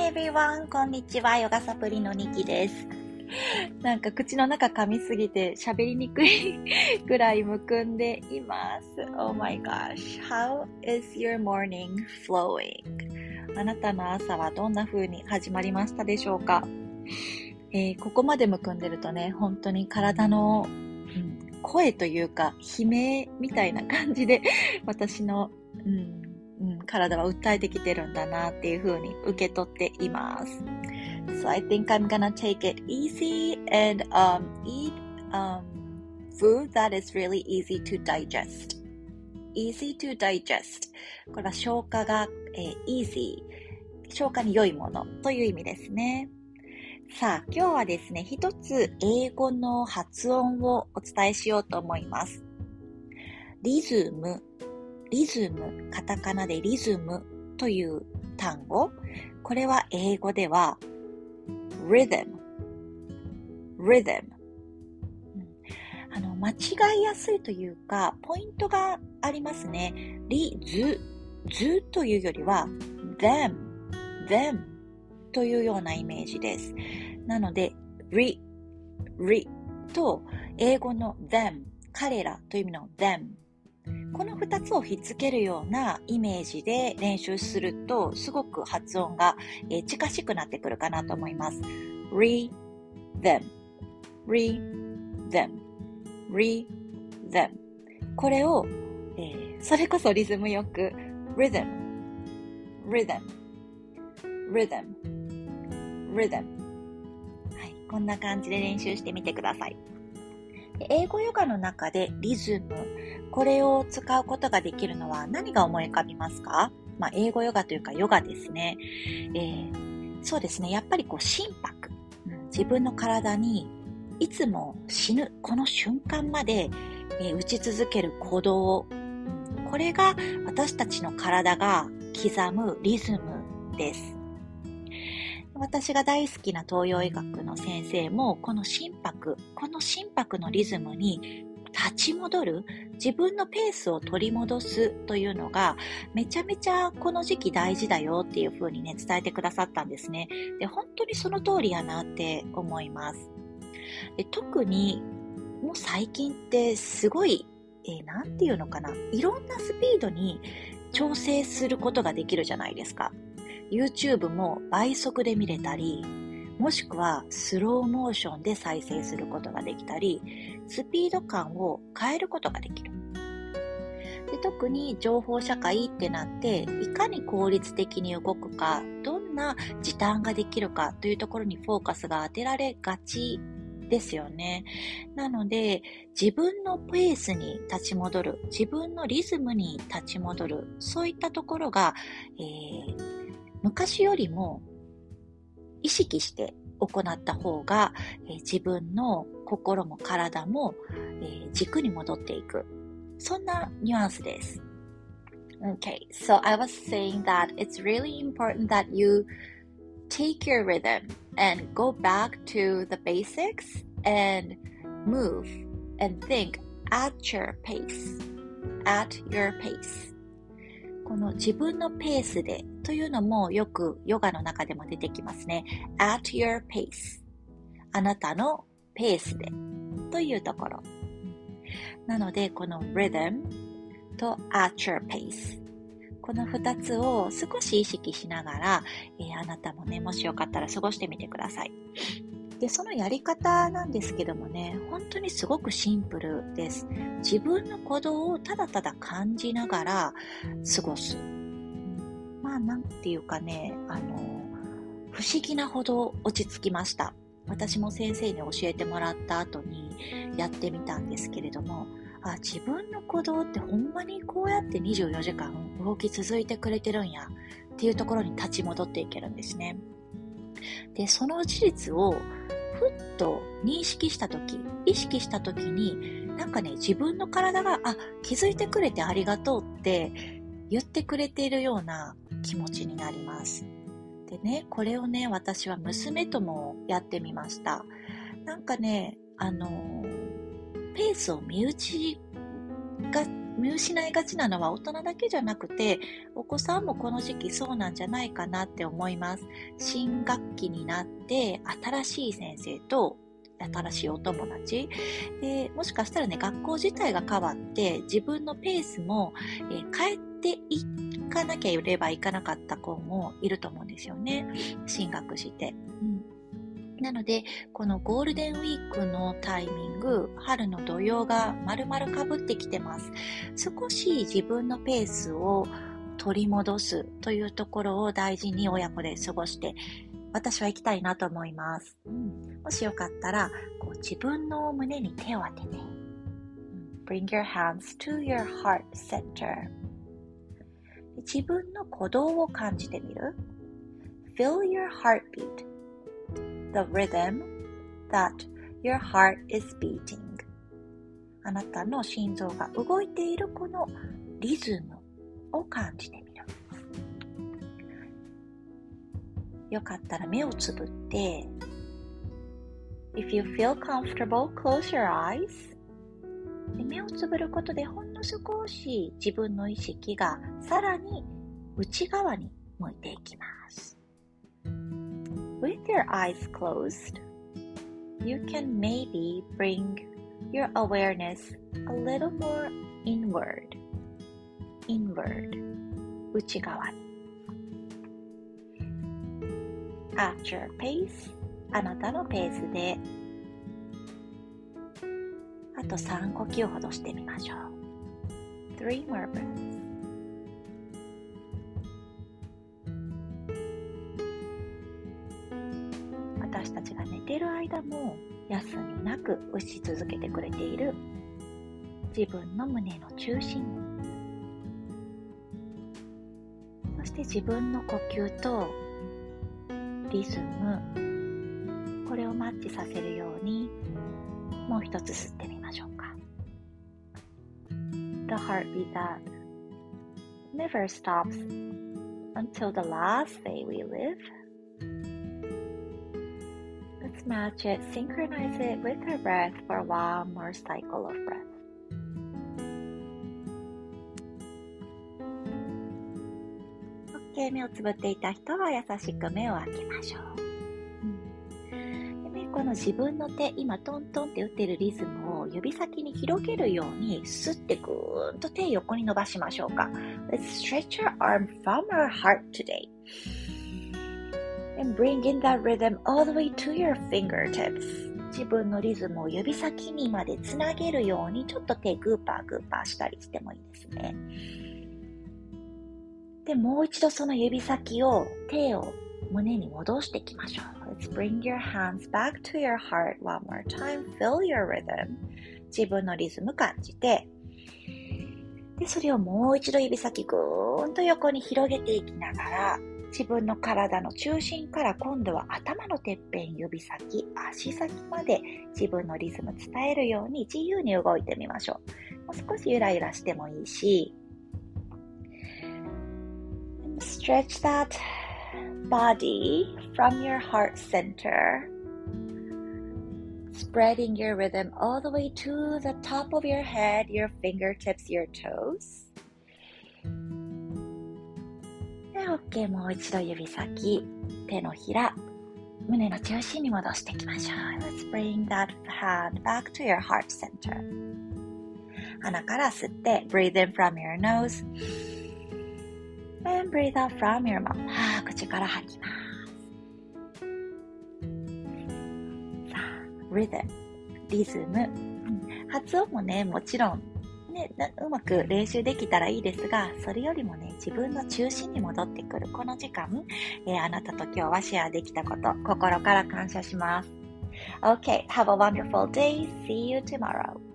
Hi everyone! こんにちは。ヨガサプリのニキです。なんか口の中噛みすぎて喋りにくいぐらいむくんでいます。Oh my gosh! How is your morning flowing? あなたの朝はどんな風に始まりましたでしょうか、えー、ここまでむくんでるとね、本当に体の、うん、声というか悲鳴みたいな感じで私の、うんうん、体は訴えてきてるんだなっていう風に受け取っています。So I think I'm gonna take it easy and um, eat um, food that is really easy to digest. easy to digest. これは消化が、えー、easy。消化に良いものという意味ですね。さあ、今日はですね、一つ英語の発音をお伝えしようと思います。リズムリズム、カタカナでリズムという単語。これは英語では rhythm, rhythm。あの、間違いやすいというか、ポイントがありますね。リズ、ズというよりは them, them というようなイメージです。なので、リ、リと英語の them、彼らという意味の them この2つをひっつけるようなイメージで練習するとすごく発音が、え近しくなってくるかなと思います。re, them, re, them, re, them. これを、えー、それこそリズムよく rhythm, rhythm, rhythm, rhythm. はい、こんな感じで練習してみてください。英語ヨガの中でリズム、これを使うことができるのは何が思い浮かびますか？まあ、英語ヨガというかヨガですね。えー、そうですね。やっぱりこう心拍、自分の体にいつも死ぬ、この瞬間まで、えー、打ち続ける鼓動、これが私たちの体が刻むリズムです。私が大好きな東洋医学の先生もこの心拍、この心拍のリズムに立ち戻る、自分のペースを取り戻すというのが、めちゃめちゃこの時期大事だよっていう風にね、伝えてくださったんですね。で、本当にその通りやなって思います。で特に、もう最近ってすごい、えー、ていうのかな、いろんなスピードに調整することができるじゃないですか。YouTube も倍速で見れたり、もしくはスローモーションで再生することができたり、スピード感を変えることができる。で特に情報社会ってなって、いかに効率的に動くか、どんな時短ができるかというところにフォーカスが当てられがちですよね。なので、自分のペースに立ち戻る、自分のリズムに立ち戻る、そういったところが、えー、昔よりも意識して行った方が、えー、自分の心も体も、えー、軸に戻っていく。そんなニュアンスです。Okay, so I was saying that it's really important that you take your rhythm and go back to the basics and move and think at your pace. At your pace. この自分のペースでというのもよくヨガの中でも出てきますね。at your pace あなたのペースでというところ。なので、この rhythm と at your pace この2つを少し意識しながら、えー、あなたもね、もしよかったら過ごしてみてください。で、そのやり方なんですけどもね、本当にすごくシンプルです。自分の鼓動をただただ感じながら過ごす。まあ、なんていうかね、あの、不思議なほど落ち着きました。私も先生に教えてもらった後にやってみたんですけれども、あ、自分の鼓動ってほんまにこうやって24時間動き続いてくれてるんやっていうところに立ち戻っていけるんですね。で、その事実をふっと認識したとき、意識したときに、なんかね、自分の体が、あ、気づいてくれてありがとうって言ってくれているような気持ちになります。でね、これをね、私は娘ともやってみました。なんかね、あの、ペースを身内が、見失いがちなのは大人だけじゃなくて、お子さんもこの時期そうなんじゃないかなって思います。新学期になって、新しい先生と新しいお友達で、もしかしたらね、学校自体が変わって、自分のペースも、えー、変えていかなきゃいればいかなかった子もいると思うんですよね。進学して。うんなので、このゴールデンウィークのタイミング、春の土曜が丸々かぶってきてます。少し自分のペースを取り戻すというところを大事に親子で過ごして私は行きたいなと思います。うん、もしよかったら、こう自分の胸に手を当てて、Bring your hands to your heart center. 自分の鼓動を感じてみる Feel your heartbeat. The rhythm that your heart is beating. あなたの心臓が動いているこのリズムを感じてみる。よかったら目をつぶって、If you feel comfortable, close your eyes. 目をつぶることでほんの少し自分の意識がさらに内側に向いていきます。With your eyes closed, you can maybe bring your awareness a little more inward. inward 内側に at your pace あなたのペースであと3呼吸ほどしてみましょう3 more breaths 私たちが寝てる間も休みなく打ち続けてくれている自分の胸の中心。そして自分の呼吸とリズム。これをマッチさせるようにもう一つ吸ってみましょうか。The heartbeat that never stops until the last day we live. Let's match it, synchronize it with our breath for one more cycle of breath. OK 目をつぶっていた人は優しく目を開けましょう、うん、でこの自分の手今トントンって打ってるリズムを指先に広げるようにスッてぐーんと手横に伸ばしましょうか Let's stretch our arm from our heart today and bring in that rhythm all the way to your fingertips 自分のリズムを指先にまでつなげるようにちょっと手グーパーグーパーしたりしてもいいですねで、もう一度その指先を、手を胸に戻していきましょう。Let's bring your hands back to your heart one more time. Feel your rhythm. 自分のリズム感じて、で、それをもう一度指先ぐーんと横に広げていきながら、自分の体の中心から今度は頭のてっぺん、指先、足先まで自分のリズム伝えるように自由に動いてみましょう。もう少しゆらゆらしてもいいし、Stretch that body from your heart center, spreading your rhythm all the way to the top of your head, your fingertips, your toes. OK もう一度指先、手のひら、胸の中心に戻していきましょう。Let's bring that hand back to your heart center. 鼻から吸って、breathe in from your nose. and breathe out from your mouth は口から吐きますさあ rhythm、リズム、発音もね、もちろん、ね、うまく練習できたらいいですが、それよりもね、自分の中心に戻ってくるこの時間、えー、あなたと今日はシェアできたこと、心から感謝します。Okay, have a wonderful day. See you tomorrow.